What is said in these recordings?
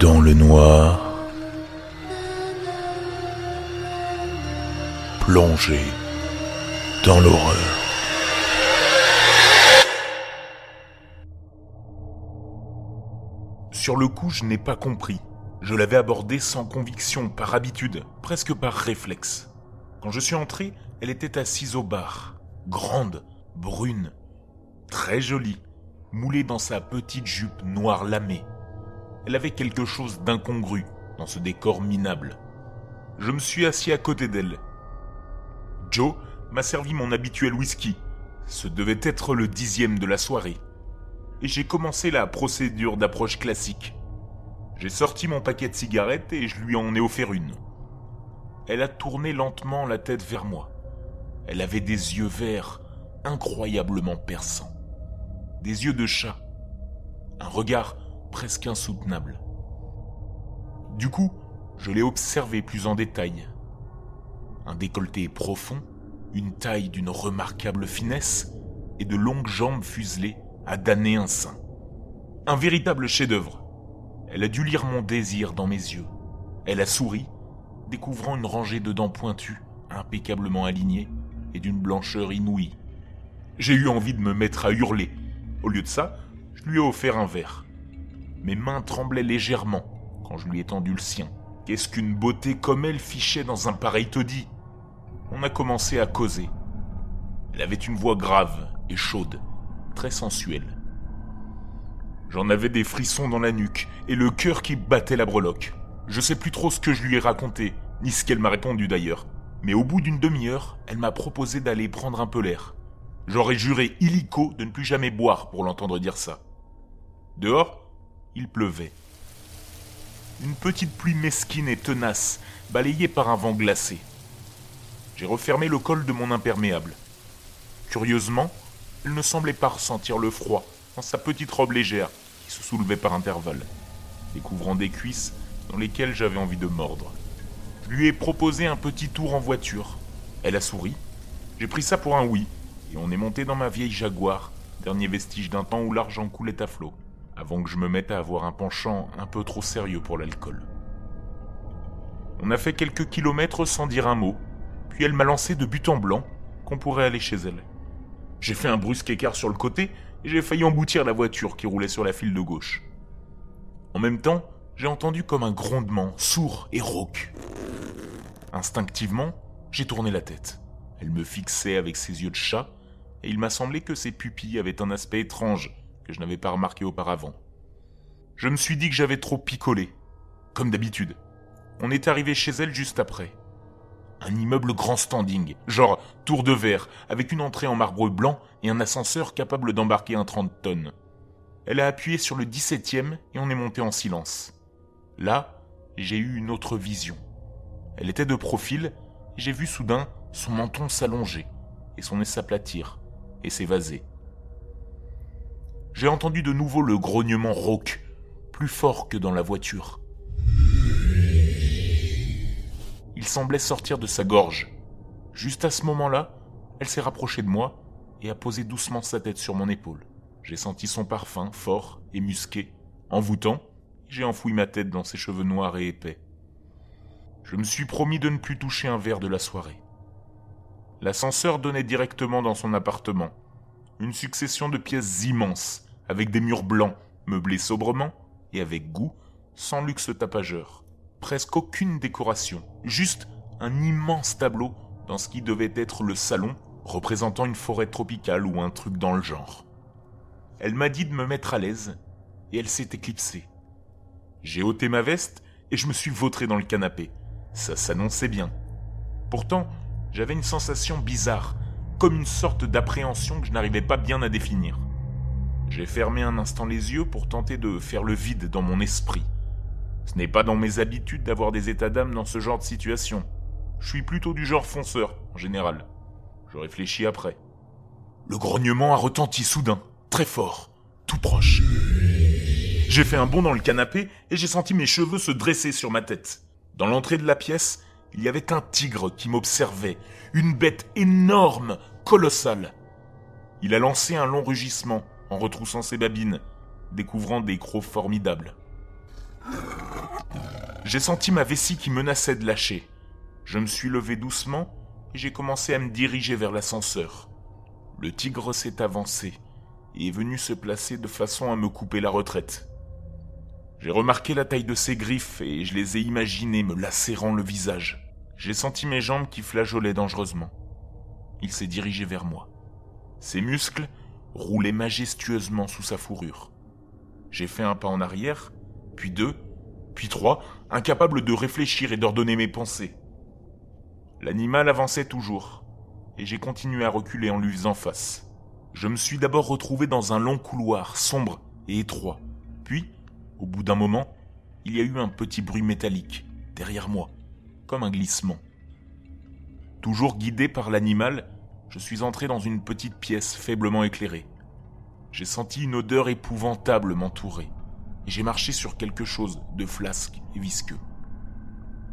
Dans le noir, plongé dans l'horreur. Sur le coup, je n'ai pas compris. Je l'avais abordée sans conviction, par habitude, presque par réflexe. Quand je suis entré, elle était assise au bar, grande, brune, très jolie, moulée dans sa petite jupe noire lamée. Elle avait quelque chose d'incongru dans ce décor minable. Je me suis assis à côté d'elle. Joe m'a servi mon habituel whisky. Ce devait être le dixième de la soirée. Et j'ai commencé la procédure d'approche classique. J'ai sorti mon paquet de cigarettes et je lui en ai offert une. Elle a tourné lentement la tête vers moi. Elle avait des yeux verts incroyablement perçants. Des yeux de chat. Un regard presque insoutenable. Du coup, je l'ai observé plus en détail. Un décolleté profond, une taille d'une remarquable finesse et de longues jambes fuselées à damner un sein. Un véritable chef-d'œuvre. Elle a dû lire mon désir dans mes yeux. Elle a souri, découvrant une rangée de dents pointues, impeccablement alignées et d'une blancheur inouïe. J'ai eu envie de me mettre à hurler. Au lieu de ça, je lui ai offert un verre. Mes mains tremblaient légèrement quand je lui ai tendu le sien. Qu'est-ce qu'une beauté comme elle fichait dans un pareil taudis? On a commencé à causer. Elle avait une voix grave et chaude, très sensuelle. J'en avais des frissons dans la nuque et le cœur qui battait la breloque. Je sais plus trop ce que je lui ai raconté, ni ce qu'elle m'a répondu d'ailleurs. Mais au bout d'une demi-heure, elle m'a proposé d'aller prendre un peu l'air. J'aurais juré illico de ne plus jamais boire pour l'entendre dire ça. Dehors, il pleuvait. Une petite pluie mesquine et tenace, balayée par un vent glacé. J'ai refermé le col de mon imperméable. Curieusement, elle ne semblait pas ressentir le froid dans sa petite robe légère qui se soulevait par intervalles, découvrant des cuisses dans lesquelles j'avais envie de mordre. Je lui ai proposé un petit tour en voiture. Elle a souri. J'ai pris ça pour un oui, et on est monté dans ma vieille Jaguar, dernier vestige d'un temps où l'argent coulait à flot, avant que je me mette à avoir un penchant un peu trop sérieux pour l'alcool. On a fait quelques kilomètres sans dire un mot, puis elle m'a lancé de but en blanc qu'on pourrait aller chez elle. J'ai fait un brusque écart sur le côté et j'ai failli emboutir la voiture qui roulait sur la file de gauche. En même temps, j'ai entendu comme un grondement sourd et rauque. Instinctivement, j'ai tourné la tête. Elle me fixait avec ses yeux de chat, et il m'a semblé que ses pupilles avaient un aspect étrange je n'avais pas remarqué auparavant. Je me suis dit que j'avais trop picolé, comme d'habitude. On est arrivé chez elle juste après. Un immeuble grand standing, genre tour de verre, avec une entrée en marbre blanc et un ascenseur capable d'embarquer un 30 tonnes. Elle a appuyé sur le 17e et on est monté en silence. Là, j'ai eu une autre vision. Elle était de profil j'ai vu soudain son menton s'allonger et son nez s'aplatir et s'évaser. J'ai entendu de nouveau le grognement rauque, plus fort que dans la voiture. Il semblait sortir de sa gorge. Juste à ce moment-là, elle s'est rapprochée de moi et a posé doucement sa tête sur mon épaule. J'ai senti son parfum fort et musqué. Envoûtant, j'ai enfoui ma tête dans ses cheveux noirs et épais. Je me suis promis de ne plus toucher un verre de la soirée. L'ascenseur donnait directement dans son appartement. Une succession de pièces immenses, avec des murs blancs, meublés sobrement et avec goût, sans luxe tapageur presque aucune décoration, juste un immense tableau dans ce qui devait être le salon, représentant une forêt tropicale ou un truc dans le genre. Elle m'a dit de me mettre à l'aise, et elle s'est éclipsée. J'ai ôté ma veste et je me suis vautré dans le canapé. Ça s'annonçait bien. Pourtant, j'avais une sensation bizarre, comme une sorte d'appréhension que je n'arrivais pas bien à définir. J'ai fermé un instant les yeux pour tenter de faire le vide dans mon esprit. Ce n'est pas dans mes habitudes d'avoir des états d'âme dans ce genre de situation. Je suis plutôt du genre fonceur, en général. Je réfléchis après. Le grognement a retenti soudain, très fort, tout proche. J'ai fait un bond dans le canapé et j'ai senti mes cheveux se dresser sur ma tête. Dans l'entrée de la pièce, il y avait un tigre qui m'observait, une bête énorme, colossale. Il a lancé un long rugissement en retroussant ses babines, découvrant des crocs formidables. J'ai senti ma vessie qui menaçait de lâcher. Je me suis levé doucement et j'ai commencé à me diriger vers l'ascenseur. Le tigre s'est avancé et est venu se placer de façon à me couper la retraite. J'ai remarqué la taille de ses griffes et je les ai imaginées me lacérant le visage. J'ai senti mes jambes qui flageolaient dangereusement. Il s'est dirigé vers moi. Ses muscles roulaient majestueusement sous sa fourrure. J'ai fait un pas en arrière, puis deux, puis trois, incapable de réfléchir et d'ordonner mes pensées. L'animal avançait toujours, et j'ai continué à reculer en lui faisant face. Je me suis d'abord retrouvé dans un long couloir sombre et étroit, puis au bout d'un moment, il y a eu un petit bruit métallique, derrière moi, comme un glissement. Toujours guidé par l'animal, je suis entré dans une petite pièce faiblement éclairée. J'ai senti une odeur épouvantable m'entourer, et j'ai marché sur quelque chose de flasque et visqueux.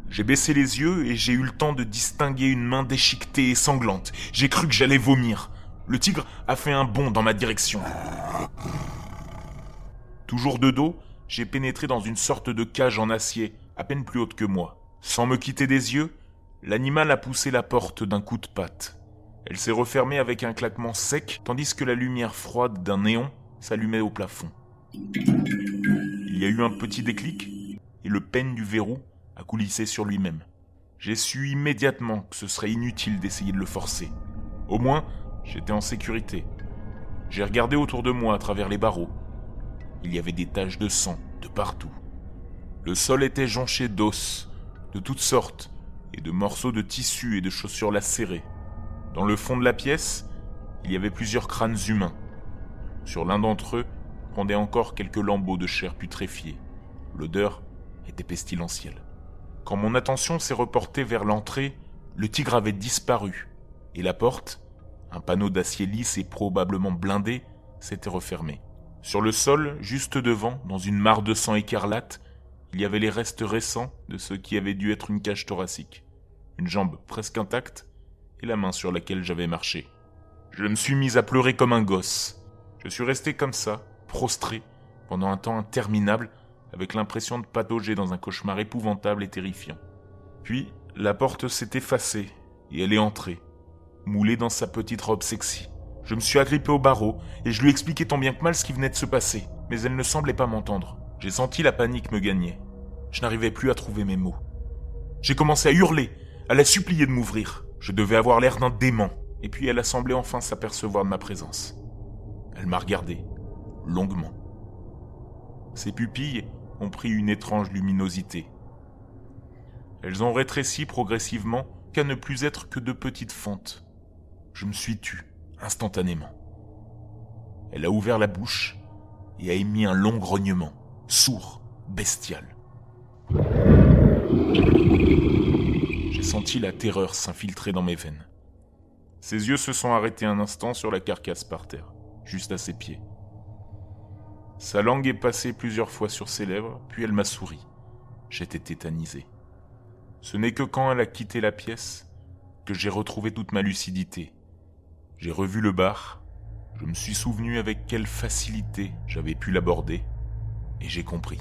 J'ai baissé les yeux et j'ai eu le temps de distinguer une main déchiquetée et sanglante. J'ai cru que j'allais vomir. Le tigre a fait un bond dans ma direction. Toujours de dos, j'ai pénétré dans une sorte de cage en acier, à peine plus haute que moi. Sans me quitter des yeux, l'animal a poussé la porte d'un coup de patte. Elle s'est refermée avec un claquement sec, tandis que la lumière froide d'un néon s'allumait au plafond. Il y a eu un petit déclic, et le peigne du verrou a coulissé sur lui-même. J'ai su immédiatement que ce serait inutile d'essayer de le forcer. Au moins, j'étais en sécurité. J'ai regardé autour de moi à travers les barreaux. Il y avait des taches de sang de partout. Le sol était jonché d'os, de toutes sortes, et de morceaux de tissu et de chaussures lacérées. Dans le fond de la pièce, il y avait plusieurs crânes humains. Sur l'un d'entre eux pendaient encore quelques lambeaux de chair putréfiée. L'odeur était pestilentielle. Quand mon attention s'est reportée vers l'entrée, le tigre avait disparu, et la porte, un panneau d'acier lisse et probablement blindé, s'était refermée. Sur le sol, juste devant, dans une mare de sang écarlate, il y avait les restes récents de ce qui avait dû être une cage thoracique, une jambe presque intacte et la main sur laquelle j'avais marché. Je me suis mis à pleurer comme un gosse. Je suis resté comme ça, prostré, pendant un temps interminable, avec l'impression de patauger dans un cauchemar épouvantable et terrifiant. Puis, la porte s'est effacée et elle est entrée, moulée dans sa petite robe sexy. Je me suis agrippé au barreau et je lui expliquais tant bien que mal ce qui venait de se passer, mais elle ne semblait pas m'entendre. J'ai senti la panique me gagner. Je n'arrivais plus à trouver mes mots. J'ai commencé à hurler, à la supplier de m'ouvrir. Je devais avoir l'air d'un dément, et puis elle a semblé enfin s'apercevoir de ma présence. Elle m'a regardé, longuement. Ses pupilles ont pris une étrange luminosité. Elles ont rétréci progressivement qu'à ne plus être que de petites fentes. Je me suis tu, instantanément. Elle a ouvert la bouche et a émis un long grognement, sourd, bestial. J'ai senti la terreur s'infiltrer dans mes veines. Ses yeux se sont arrêtés un instant sur la carcasse par terre, juste à ses pieds. Sa langue est passée plusieurs fois sur ses lèvres, puis elle m'a souri. J'étais tétanisé. Ce n'est que quand elle a quitté la pièce que j'ai retrouvé toute ma lucidité. J'ai revu le bar, je me suis souvenu avec quelle facilité j'avais pu l'aborder, et j'ai compris.